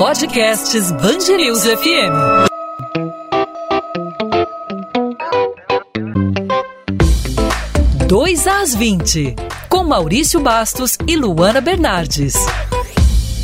Podcasts Bangerils FM. Dois às 20, com Maurício Bastos e Luana Bernardes.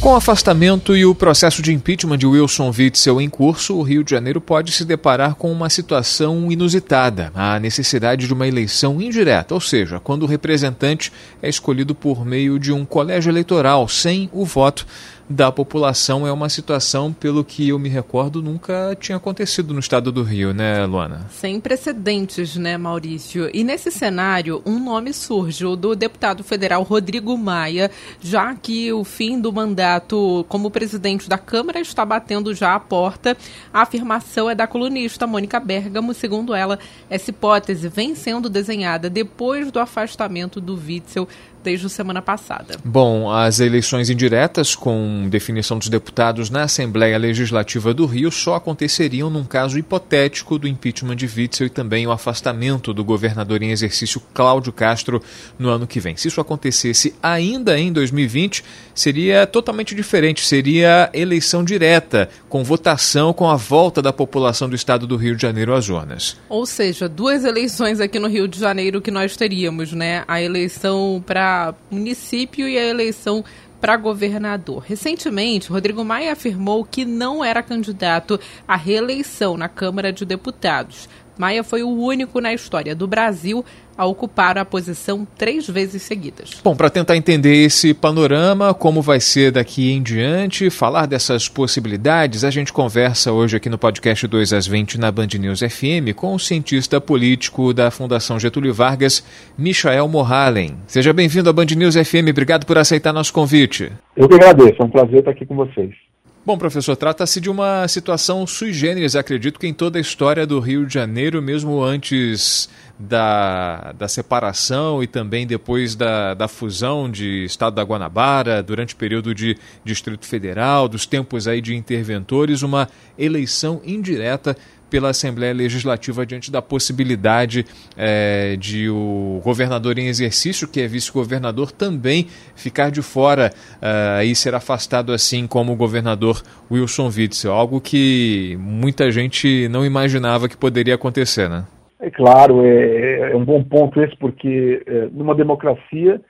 Com o afastamento e o processo de impeachment de Wilson Witzel em curso, o Rio de Janeiro pode se deparar com uma situação inusitada: a necessidade de uma eleição indireta, ou seja, quando o representante é escolhido por meio de um colégio eleitoral, sem o voto da população é uma situação, pelo que eu me recordo, nunca tinha acontecido no estado do Rio, né, Luana? Sem precedentes, né, Maurício? E nesse cenário, um nome surge, o do deputado federal Rodrigo Maia, já que o fim do mandato como presidente da Câmara está batendo já a porta. A afirmação é da colunista Mônica Bergamo, segundo ela, essa hipótese vem sendo desenhada depois do afastamento do Witzel desde semana passada. Bom, as eleições indiretas com definição dos deputados na Assembleia Legislativa do Rio só aconteceriam num caso hipotético do impeachment de Witzel e também o afastamento do governador em exercício Cláudio Castro no ano que vem. Se isso acontecesse ainda em 2020, seria totalmente diferente, seria eleição direta, com votação com a volta da população do estado do Rio de Janeiro às urnas. Ou seja, duas eleições aqui no Rio de Janeiro que nós teríamos, né? A eleição para município e a eleição para governador. Recentemente, Rodrigo Maia afirmou que não era candidato à reeleição na Câmara de Deputados. Maia foi o único na história do Brasil a ocupar a posição três vezes seguidas. Bom, para tentar entender esse panorama, como vai ser daqui em diante, falar dessas possibilidades, a gente conversa hoje aqui no podcast 2 às 20 na Band News FM com o cientista político da Fundação Getúlio Vargas, Michael Morhalen. Seja bem-vindo à Band News FM, obrigado por aceitar nosso convite. Eu que agradeço, é um prazer estar aqui com vocês. Bom, professor, trata-se de uma situação sui generis, acredito que em toda a história do Rio de Janeiro, mesmo antes da, da separação e também depois da, da fusão de Estado da Guanabara, durante o período de Distrito Federal, dos tempos aí de interventores, uma eleição indireta pela Assembleia Legislativa diante da possibilidade é, de o governador em exercício, que é vice-governador, também ficar de fora uh, e ser afastado assim como o governador Wilson Witzel, algo que muita gente não imaginava que poderia acontecer, né? É claro, é, é um bom ponto esse, porque é, numa democracia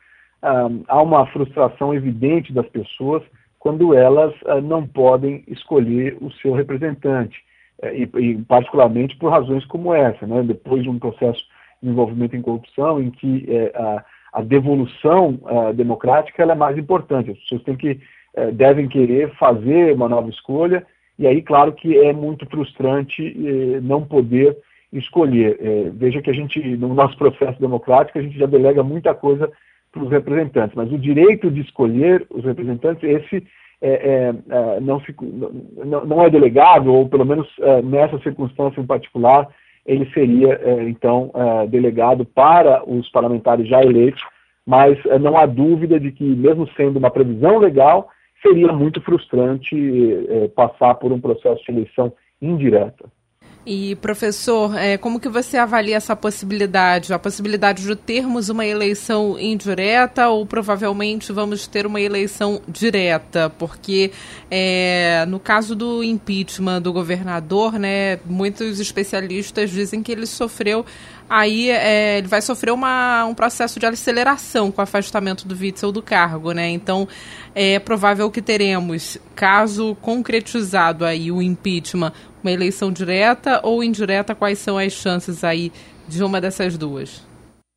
ah, há uma frustração evidente das pessoas quando elas ah, não podem escolher o seu representante. É, e, e, particularmente por razões como essa, né? depois de um processo de envolvimento em corrupção, em que é, a, a, devolução a, democrática é mais importante. As pessoas têm que, é, devem querer fazer uma nova escolha, e aí, claro que é muito frustrante é, não poder escolher. É, veja que a gente, no nosso processo democrático, a gente já delega muita coisa para os representantes, mas o direito de escolher os representantes, esse é, é, é, não, se, não, não, é delegado, ou pelo menos é, nessa circunstância em particular, ele seria, é, então, delegado para os parlamentares já eleitos, mas não há dúvida de que, mesmo sendo uma previsão legal, seria muito frustrante passar por um processo de eleição indireta. E, professor, é, como que você avalia essa possibilidade? A possibilidade de termos uma eleição indireta ou provavelmente vamos ter uma eleição direta? Porque é, no caso do impeachment do governador, né, muitos especialistas dizem que ele sofreu aí é, ele vai sofrer uma, um processo de aceleração com o afastamento do Witzel do cargo, né? Então é provável que teremos, caso concretizado aí o impeachment, uma eleição direta ou indireta, quais são as chances aí de uma dessas duas?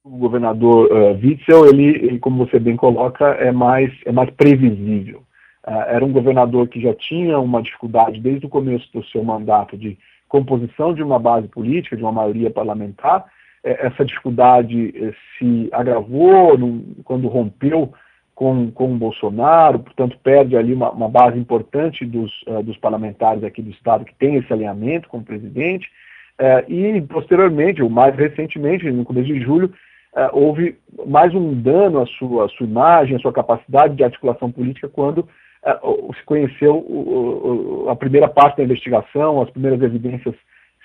O governador uh, Witzel, ele, ele, como você bem coloca, é mais, é mais previsível. Uh, era um governador que já tinha uma dificuldade desde o começo do seu mandato de composição de uma base política, de uma maioria parlamentar. Uh, essa dificuldade eh, se agravou no, quando rompeu com, com o Bolsonaro, portanto perde ali uma, uma base importante dos, uh, dos parlamentares aqui do Estado que tem esse alinhamento com o presidente, uh, e posteriormente, ou mais recentemente, no começo de julho, uh, houve mais um dano à sua, à sua imagem, à sua capacidade de articulação política quando se conheceu a primeira parte da investigação, as primeiras evidências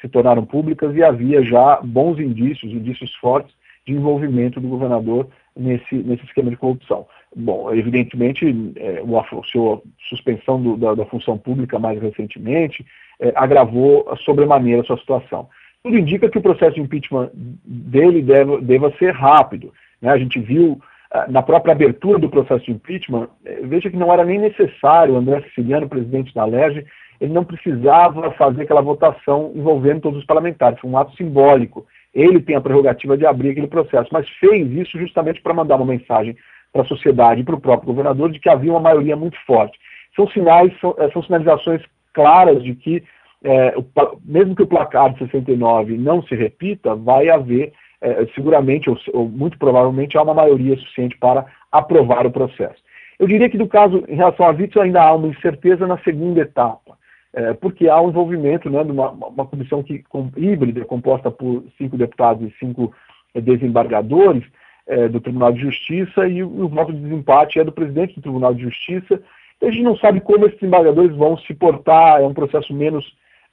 se tornaram públicas e havia já bons indícios, indícios fortes, de envolvimento do governador nesse, nesse esquema de corrupção. Bom, evidentemente, é, a sua suspensão do, da, da, função pública mais recentemente é, agravou sobremaneira a sua situação. Tudo indica que o processo de impeachment dele deva, deva ser rápido. Né? A gente viu ah, na própria abertura do processo de impeachment, é, veja que não era nem necessário André Siciliano, presidente da LERJ, ele não precisava fazer aquela votação envolvendo todos os parlamentares, foi um ato simbólico. Ele tem a prerrogativa de abrir aquele processo, mas fez isso justamente para mandar uma mensagem para a sociedade e para o próprio governador de que havia uma maioria muito forte. São sinais, são, eh, são sinalizações claras de que, é, o, mesmo que o placar de 69 não se repita, vai haver, é, seguramente, ou, ou, muito provavelmente, há uma maioria suficiente para aprovar o processo. Eu diria que, no caso, em relação a Witzel, ainda há uma incerteza na segunda etapa é, porque há um envolvimento né, de uma, uma comissão que, com, híbrida, composta por cinco deputados e cinco é, desembargadores é, do Tribunal de Justiça, e o, o, voto de desempate é do presidente do Tribunal de Justiça. Então a gente não sabe como esses desembargadores vão se portar, é um processo menos,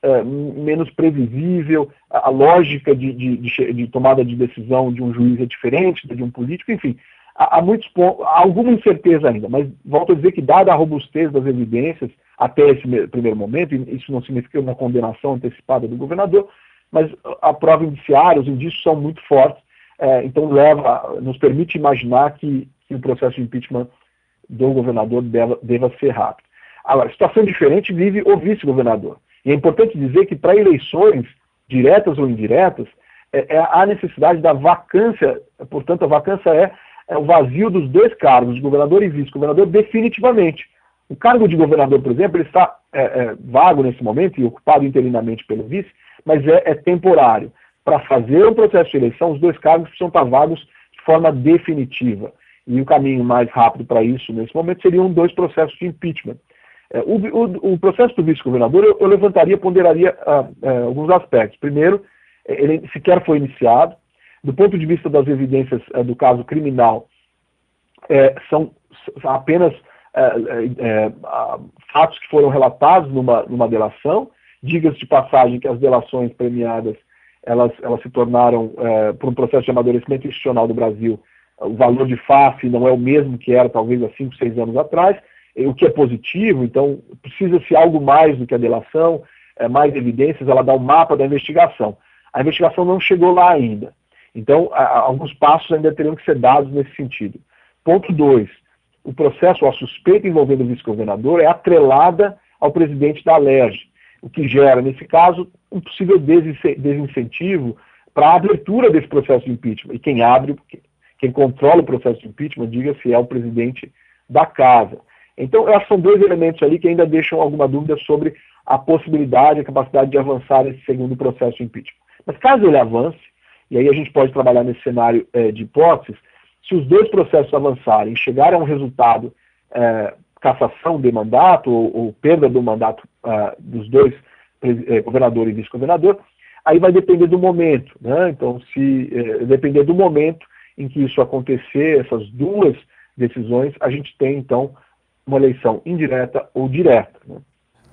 é, menos previsível, a, a lógica de, de, de, de tomada de decisão de um juiz é diferente da de um político, enfim há, há, muitos, há alguma incerteza ainda, mas volto a dizer que, dada a robustez das evidências até esse primeiro momento, isso não significa uma condenação antecipada do governador, mas a prova indiciária, os indícios são muito fortes, é, então leva, nos permite imaginar que, que, o processo de impeachment do governador deva, deva ser rápido. Agora, situação diferente vive o vice-governador. E é importante dizer que para eleições, diretas ou indiretas, é, é, há necessidade da vacância, portanto, a vacância é é o vazio dos dois cargos, governador e vice-governador, definitivamente. O cargo de governador, por exemplo, ele está é, é, vago nesse momento e ocupado interinamente pelo vice, mas é, é temporário. Para fazer o processo de eleição, os dois cargos precisam estar vagos de forma definitiva. E o caminho mais rápido para isso, nesse momento, seriam dois processos de impeachment. É, o, o, o, processo do vice-governador, eu, eu, levantaria, ponderaria uh, uh, alguns aspectos. Primeiro, ele sequer foi iniciado, do ponto de vista das evidências é, do caso criminal, é, são apenas é, fatos que foram relatados numa, numa delação. Diga-se de passagem que as delações premiadas elas, elas se tornaram, por um processo de amadurecimento institucional do Brasil, o valor de face não é o mesmo que era talvez há 5, 6 anos atrás, o que é positivo, então precisa-se algo mais do que a delação, mais evidências, ela dá o um mapa da investigação. A investigação não chegou lá ainda. Então, alguns passos ainda teriam que ser dados nesse sentido. Ponto 2. O processo, a suspeita envolvendo o vice-governador é atrelada ao presidente da LERJ, o que gera, nesse caso, um possível desincentivo para a abertura desse processo de impeachment. E quem abre, quem controla o processo de impeachment, diga-se, é o presidente da casa. Então, esses são dois elementos ali que ainda deixam alguma dúvida sobre a possibilidade, a capacidade de avançar esse segundo processo de impeachment. Mas caso ele avance, e aí a gente pode trabalhar nesse cenário é, de hipóteses, se os dois processos avançarem, chegarem a um resultado é, cassação de mandato ou, ou perda do mandato uh, dos dois, é, governador e vice-governador, aí vai depender do momento. Né? Então, se é, depender do momento em que isso acontecer, essas duas decisões, a gente tem, então, uma eleição indireta ou direta. Né?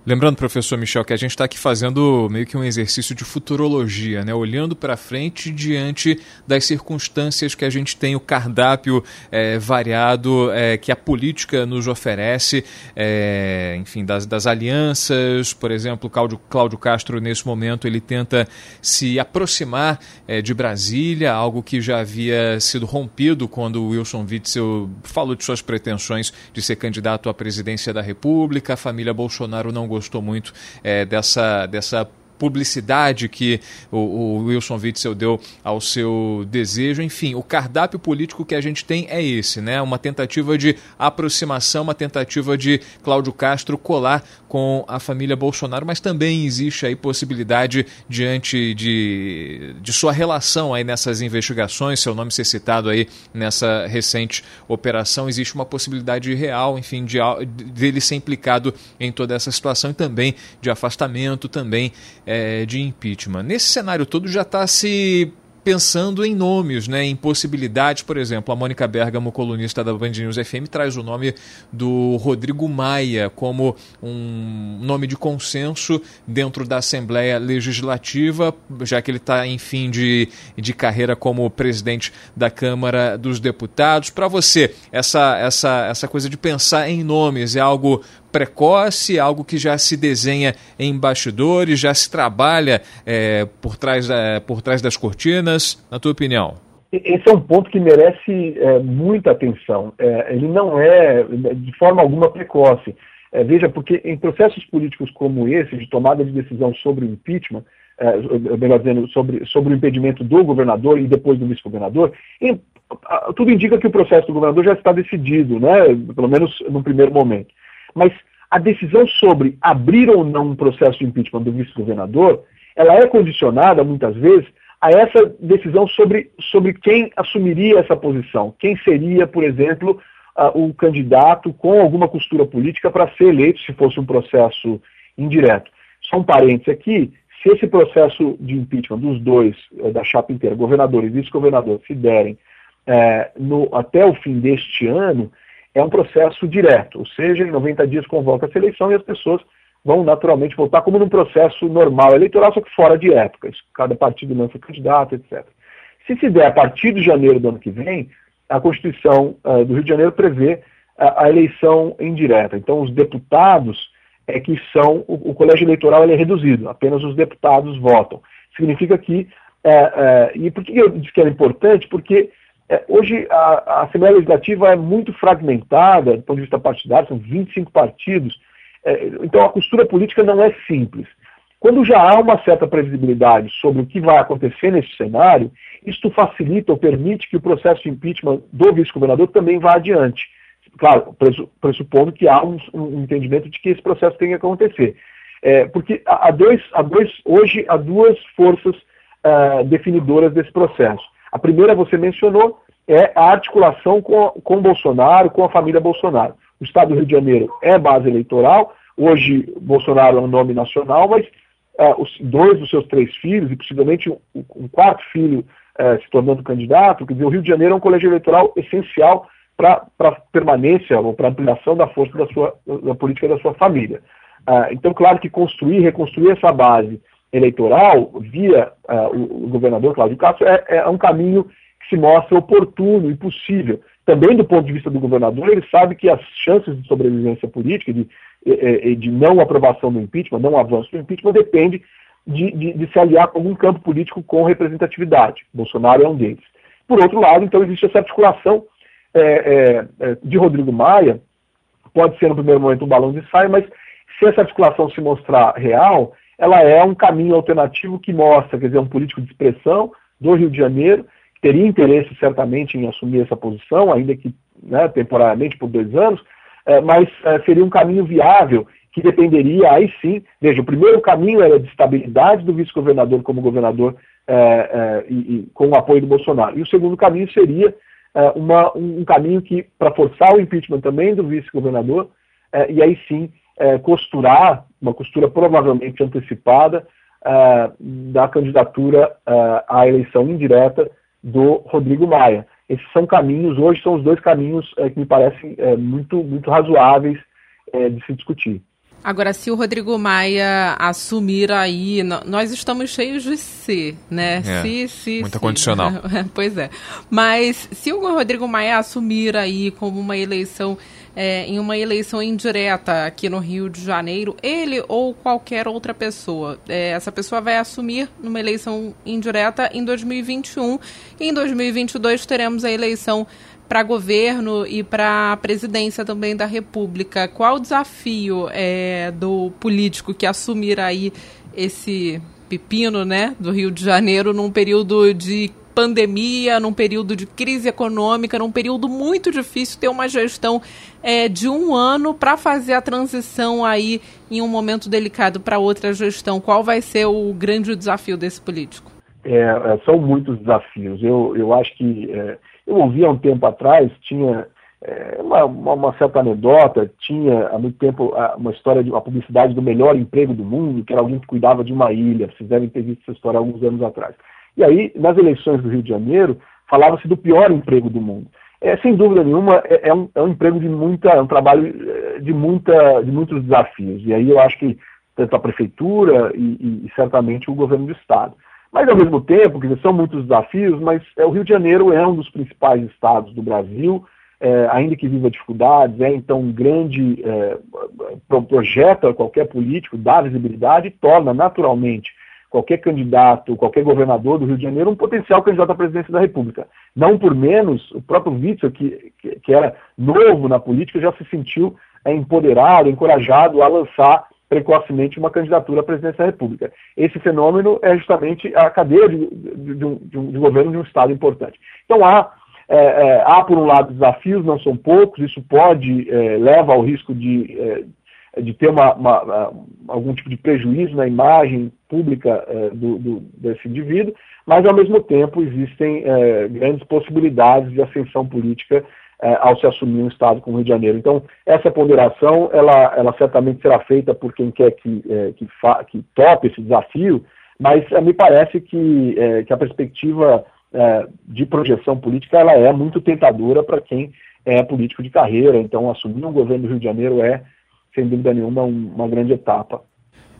Lembrando, professor Michel, que a gente está aqui fazendo meio que um exercício de futurologia, né? olhando para frente diante das circunstâncias que a gente tem, o cardápio é, variado é, que a política nos oferece, é, enfim, das, das, alianças, por exemplo, Cláudio, Cláudio Castro, nesse momento, ele tenta se aproximar é, de Brasília, algo que já havia sido rompido quando Wilson Witzel falou de suas pretensões de ser candidato à presidência da República, a família Bolsonaro não gostou gostou muito é, dessa, dessa publicidade que o, o, Wilson Witzel deu ao seu desejo. Enfim, o cardápio político que a gente tem é esse, né? Uma tentativa de aproximação, uma tentativa de Cláudio Castro colar com a família Bolsonaro, mas também existe aí possibilidade diante de, de sua relação aí nessas investigações, seu nome ser citado aí nessa recente operação, existe uma possibilidade real, enfim, de dele ser implicado em toda essa situação e também de afastamento, também é, de impeachment. Nesse cenário todo já está se pensando em nomes, né, em possibilidades. Por exemplo, a Mônica Bergamo, colunista da Band News FM, traz o nome do Rodrigo Maia como um nome de consenso dentro da Assembleia Legislativa, já que ele está em fim de, de carreira como presidente da Câmara dos Deputados. Para você, essa, essa, essa coisa de pensar em nomes é algo precoce, algo que já se desenha em bastidores, já se trabalha é, por, trás, é, por trás das cortinas, na tua opinião? Esse é um ponto que merece é, muita atenção. É, ele não é, de forma alguma, precoce. É, veja, porque em processos políticos como esse, de tomada de decisão sobre o impeachment, é, melhor dizendo, sobre, sobre o impedimento do governador e depois do vice-governador, tudo indica que o processo do governador já está decidido, né, pelo menos no primeiro momento. Mas a decisão sobre abrir ou não um processo de impeachment do vice-governador, ela é condicionada, muitas vezes, a essa decisão sobre, sobre quem assumiria essa posição. Quem seria, por exemplo, uh, o candidato com alguma costura política para ser eleito, se fosse um processo indireto. Só um parênteses aqui, se esse processo de impeachment dos dois, eh, da chapa inteira, governador e vice-governador, se derem eh, no, até o fim deste ano, é um processo direto, ou seja, em 90 dias convoca a eleição e as pessoas vão naturalmente votar como num processo normal eleitoral, só que fora de épocas. Cada partido lança candidato, etc. Se se der a partir de janeiro do ano que vem, a Constituição uh, do Rio de Janeiro prevê uh, a eleição indireta. Então, os deputados é que são, o, o colégio eleitoral é reduzido, apenas os deputados votam. Significa que, uh, e por que eu disse que era importante? Porque é, hoje a, a, Assembleia Legislativa é muito fragmentada do ponto de vista partidário, são 25 partidos, é, então a costura política não é simples. Quando já há uma certa previsibilidade sobre o que vai acontecer nesse cenário, isto facilita ou permite que o processo de impeachment do vice-governador também vá adiante. Claro, pressupondo que há um, um, entendimento de que esse processo tem que acontecer. É, porque há, dois, há dois, hoje há duas forças uh, definidoras desse processo. A primeira você mencionou é a articulação com, com Bolsonaro, com a família Bolsonaro. O Estado do Rio de Janeiro é base eleitoral, hoje Bolsonaro é um nome nacional, mas uh, os dois dos seus três filhos, e possivelmente um, um quarto filho uh, se tornando candidato, quer dizer, o Rio de Janeiro é um colégio eleitoral essencial para a permanência ou para ampliação da força da, sua, da política da sua família. Uh, então, claro que construir, reconstruir essa base eleitoral via uh, o, governador Cláudio Castro é, é, um caminho que se mostra oportuno e possível. Também do ponto de vista do governador, ele sabe que as chances de sobrevivência política, de, de não aprovação do impeachment, não avanço do impeachment, depende de, de, de, se aliar com algum campo político com representatividade. Bolsonaro é um deles. Por outro lado, então, existe essa articulação é, é, é de Rodrigo Maia, pode ser no primeiro momento um balão de saia, mas se essa articulação se mostrar real, ela é um caminho alternativo que mostra, quer dizer, um político de expressão do Rio de Janeiro, que teria interesse certamente em assumir essa posição, ainda que né, temporariamente por dois anos, é, mas é, seria um caminho viável que dependeria, aí sim, veja, o primeiro caminho era de estabilidade do vice-governador como governador é, é e, e, com o apoio do Bolsonaro. E o segundo caminho seria é, uma, um, um, caminho que, para forçar o impeachment também do vice-governador, é, e aí sim costurar uma costura provavelmente antecipada uh, da candidatura uh, à eleição indireta do Rodrigo Maia. Esses são caminhos, hoje são os dois caminhos uh, que me parecem muito, muito razoáveis de se discutir. Agora, se o Rodrigo Maia assumir aí, nós estamos cheios de se, né? É, se, se, muito condicional. pois é. Mas se o Rodrigo Maia assumir aí como uma eleição é, em uma eleição indireta aqui no Rio de Janeiro, ele ou qualquer outra pessoa. É, essa pessoa vai assumir numa eleição indireta em 2021 e em 2022 teremos a eleição para governo e para a presidência também da República. Qual o desafio é, do político que assumir aí esse pepino, né, do Rio de Janeiro num período de pandemia, num período de crise econômica, num período muito difícil, ter uma gestão é, de um ano para fazer a transição aí em um momento delicado para outra gestão. Qual vai ser o grande desafio desse político? É, é são muitos desafios. Eu, eu acho que é, eu ouvi há um tempo atrás, tinha é, uma, uma, certa anedota, tinha há muito tempo uma história de uma publicidade do melhor emprego do mundo, que era alguém que cuidava de uma ilha. Vocês devem ter visto essa história há alguns anos atrás. E aí, nas eleições do Rio de Janeiro, falava-se do pior emprego do mundo. É, sem dúvida nenhuma, é, é, um, é um emprego de muita, é um trabalho eh, de, muita, de muitos desafios. E aí eu acho que tanto a prefeitura e, e, certamente o governo do estado. Mas ao mesmo tempo, dizer, são muitos desafios, mas é, o Rio de Janeiro é um dos principais estados do Brasil, é, ainda que viva dificuldades, é então um grande é, projeta qualquer político, dá visibilidade e torna naturalmente qualquer candidato, qualquer governador do Rio de Janeiro um potencial candidato à presidência da República. Não por menos, o próprio Witzel, que, que, era novo na política, já se sentiu é, empoderado, encorajado a lançar precocemente uma candidatura à presidência da República. Esse fenômeno é justamente a cadeia de, de, de, um, de um, governo de um Estado importante. Então há, é, é, há por um lado, desafios, não são poucos, isso pode, é, leva ao risco de, é, de ter uma, uma, algum tipo de prejuízo na imagem pública é, do, do, desse indivíduo, mas ao mesmo tempo existem é, grandes possibilidades de ascensão política é, ao se assumir um Estado como o Rio de Janeiro. Então, essa ponderação, ela, ela certamente será feita por quem quer que, que, que tope esse desafio, mas me parece que, que a perspectiva de projeção política ela é muito tentadora para quem é político de carreira. Então, assumir um governo do Rio de Janeiro é, sem dúvida nenhuma, um, uma grande etapa.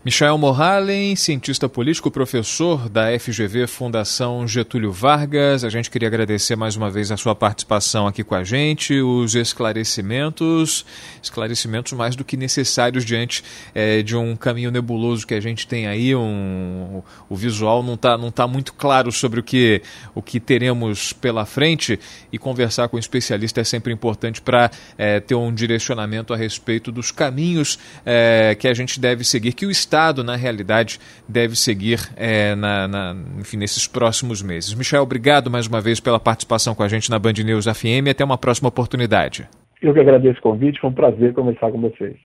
Michael Morhalen, cientista político, professor da FGV Fundação Getúlio Vargas. A gente queria agradecer mais uma vez a sua participação aqui com a gente, os esclarecimentos, esclarecimentos mais do que necessários diante é, de um caminho nebuloso que a gente tem aí. Um, o visual não está não tá muito claro sobre o que, o que teremos pela frente e conversar com um especialista é sempre importante para é, ter um direcionamento a respeito dos caminhos é, que a gente deve seguir, que o Estado, na realidade, deve seguir é, na, na, enfim, nesses próximos meses. Michel, obrigado mais uma vez pela participação com a gente na Band News FM e até uma próxima oportunidade. Eu que agradeço o convite, foi um prazer conversar com vocês.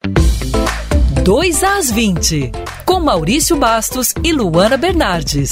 2 às 20, com Maurício Bastos e Luana Bernardes.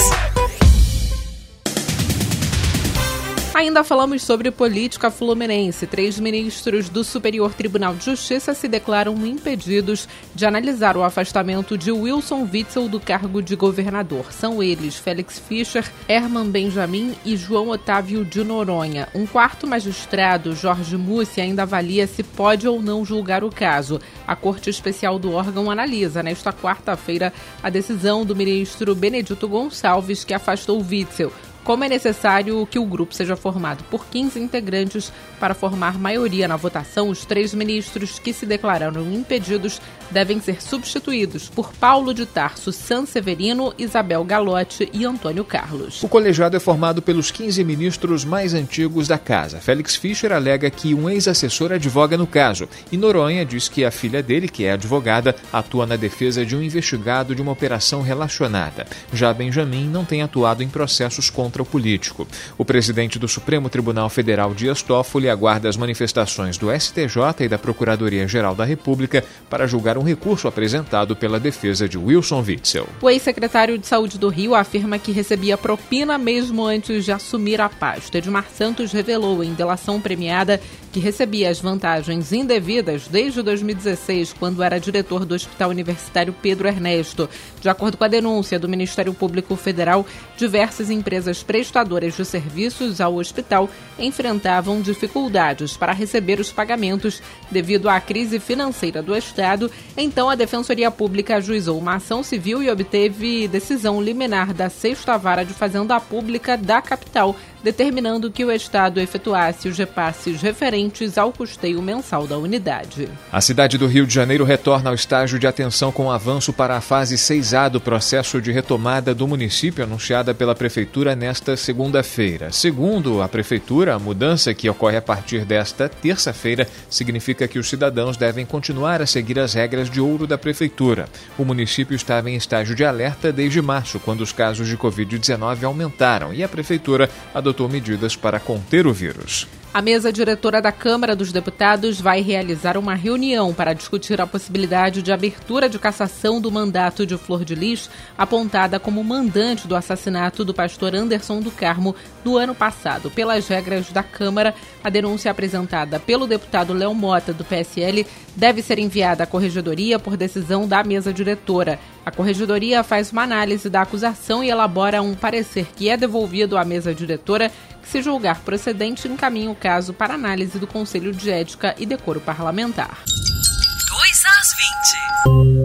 Ainda falamos sobre política fluminense. Três ministros do Superior Tribunal de Justiça se declaram impedidos de analisar o afastamento de Wilson Witzel do cargo de governador. São eles Félix Fischer, Herman Benjamin e João Otávio de Noronha. Um quarto magistrado, Jorge Mussi, ainda avalia se pode ou não julgar o caso. A Corte Especial do órgão analisa nesta quarta-feira a decisão do ministro Benedito Gonçalves que afastou Witzel como é necessário que o grupo seja formado por 15 integrantes para formar maioria na votação, os três ministros que se declararam impedidos devem ser substituídos por Paulo de Tarso Sanseverino, Isabel Galotti e Antônio Carlos. O colegiado é formado pelos 15 ministros mais antigos da casa. Félix Fischer alega que um ex-assessor advoga no caso, e Noronha diz que a filha dele, que é advogada, atua na defesa de um investigado de uma operação relacionada. Já Benjamin não tem atuado em processos contra contra o político. O presidente do Supremo Tribunal Federal, Dias Toffoli, aguarda as manifestações do STJ e da Procuradoria-Geral da República para julgar um recurso apresentado pela defesa de Wilson Witzel. O ex-secretário de Saúde do Rio afirma que recebia propina mesmo antes de assumir a pasta. Edmar Santos revelou em delação premiada que recebia as vantagens indevidas desde 2016, quando era diretor do Hospital Universitário Pedro Ernesto. De acordo com a denúncia do Ministério Público Federal, diversas empresas prestadoras de serviços ao hospital enfrentavam dificuldades para receber os pagamentos devido à crise financeira do Estado. Então, a Defensoria Pública ajuizou uma ação civil e obteve decisão liminar da Sexta Vara de Fazenda Pública da capital determinando que o Estado efetuasse os repasses referentes ao custeio mensal da unidade. A cidade do Rio de Janeiro retorna ao estágio de atenção com avanço para a fase 6A do processo de retomada do município anunciada pela Prefeitura nesta segunda-feira. Segundo a Prefeitura, a mudança que ocorre a partir desta terça-feira significa que os cidadãos devem continuar a seguir as regras de ouro da Prefeitura. O município estava em estágio de alerta desde março, quando os casos de Covid-19 aumentaram e a Prefeitura adotou adotou medidas para conter o vírus. A mesa diretora da Câmara dos Deputados vai realizar uma reunião para discutir a possibilidade de abertura de cassação do mandato de Flor de Lis, apontada como mandante do assassinato do pastor Anderson do Carmo no ano passado. Pelas regras da Câmara, a denúncia apresentada pelo deputado Léo Mota, do PSL, deve ser enviada à Corregedoria por decisão da mesa diretora. A Corregedoria faz uma análise da acusação e elabora um parecer que é devolvido à mesa diretora, que, se julgar procedente, encaminha o caso para análise do Conselho de Ética e Decoro Parlamentar. 2 às 20.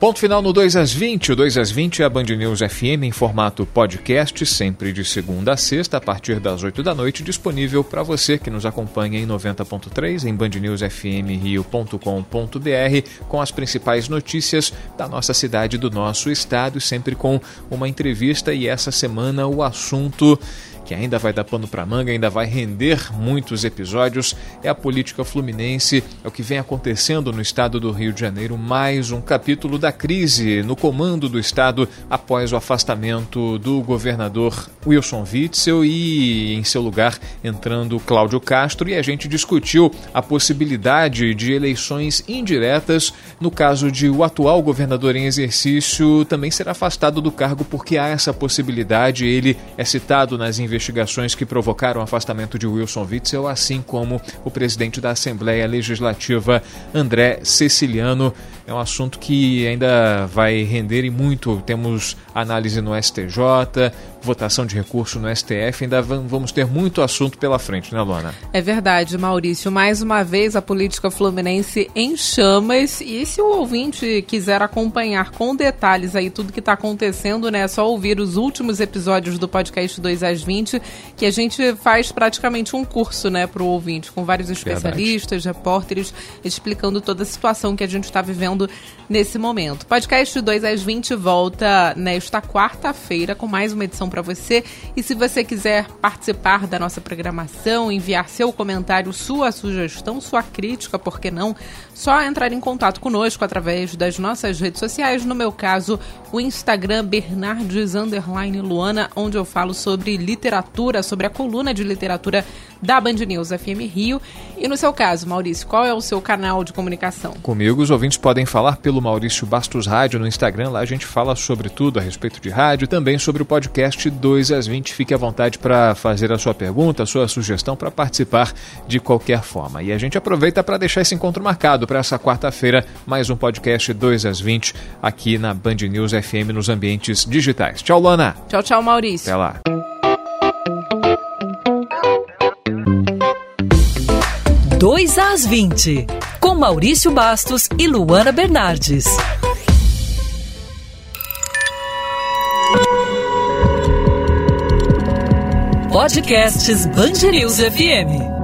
Ponto final no 2 às 20. O 2 às 20 é a Band News FM em formato podcast, sempre de segunda a sexta, a partir das 8 da noite, disponível para você que nos acompanha em 90.3 em bandnewsfmrio.com.br, com as principais notícias da nossa cidade, do nosso estado, sempre com uma entrevista. E essa semana o assunto que ainda vai dar pano para manga, ainda vai render muitos episódios, é a política fluminense, é o que vem acontecendo no estado do Rio de Janeiro, mais um capítulo da crise no comando do estado após o afastamento do governador Wilson Witzel e em seu lugar entrando Cláudio Castro. E a gente discutiu a possibilidade de eleições indiretas. No caso de o atual governador em exercício também ser afastado do cargo porque há essa possibilidade, ele é citado nas investigações investigações que provocaram o afastamento de Wilson Witzel, assim como o presidente da Assembleia Legislativa, André Ceciliano. É um assunto que ainda vai render e muito. Temos análise no STJ, votação de recurso no STF. Ainda vamos ter muito assunto pela frente, né, Luana? É verdade, Maurício. Mais uma vez, a política fluminense em chamas. E se o ouvinte quiser acompanhar com detalhes aí tudo que está acontecendo, né? É só ouvir os últimos episódios do podcast 2 às 20, que a gente faz praticamente um curso, né, para o ouvinte, com vários especialistas, verdade. repórteres, explicando toda a situação que a gente está vivendo nesse momento. Podcast 2 às 20 volta nesta quarta-feira com mais uma edição para você. E se você quiser participar da nossa programação, enviar seu comentário, sua sugestão, sua crítica, por que não? Só entrar em contato conosco através das nossas redes sociais, no meu caso, o Instagram Bernardes Luana, onde eu falo sobre literatura, sobre a coluna de literatura da Band News FM Rio. E no seu caso, Maurício, qual é o seu canal de comunicação? Comigo, os ouvintes podem falar pelo Maurício Bastos Rádio no Instagram. Lá a gente fala sobre tudo a respeito de rádio, também sobre o podcast 2 às 20. Fique à vontade para fazer a sua pergunta, a sua sugestão, para participar de qualquer forma. E a gente aproveita para deixar esse encontro marcado para essa quarta-feira, mais um podcast 2 às 20 aqui na Band News FM nos ambientes digitais. Tchau, Lana. Tchau, tchau, Maurício. Até lá. 2 às 20, com Maurício Bastos e Luana Bernardes. Podcasts Band News FM.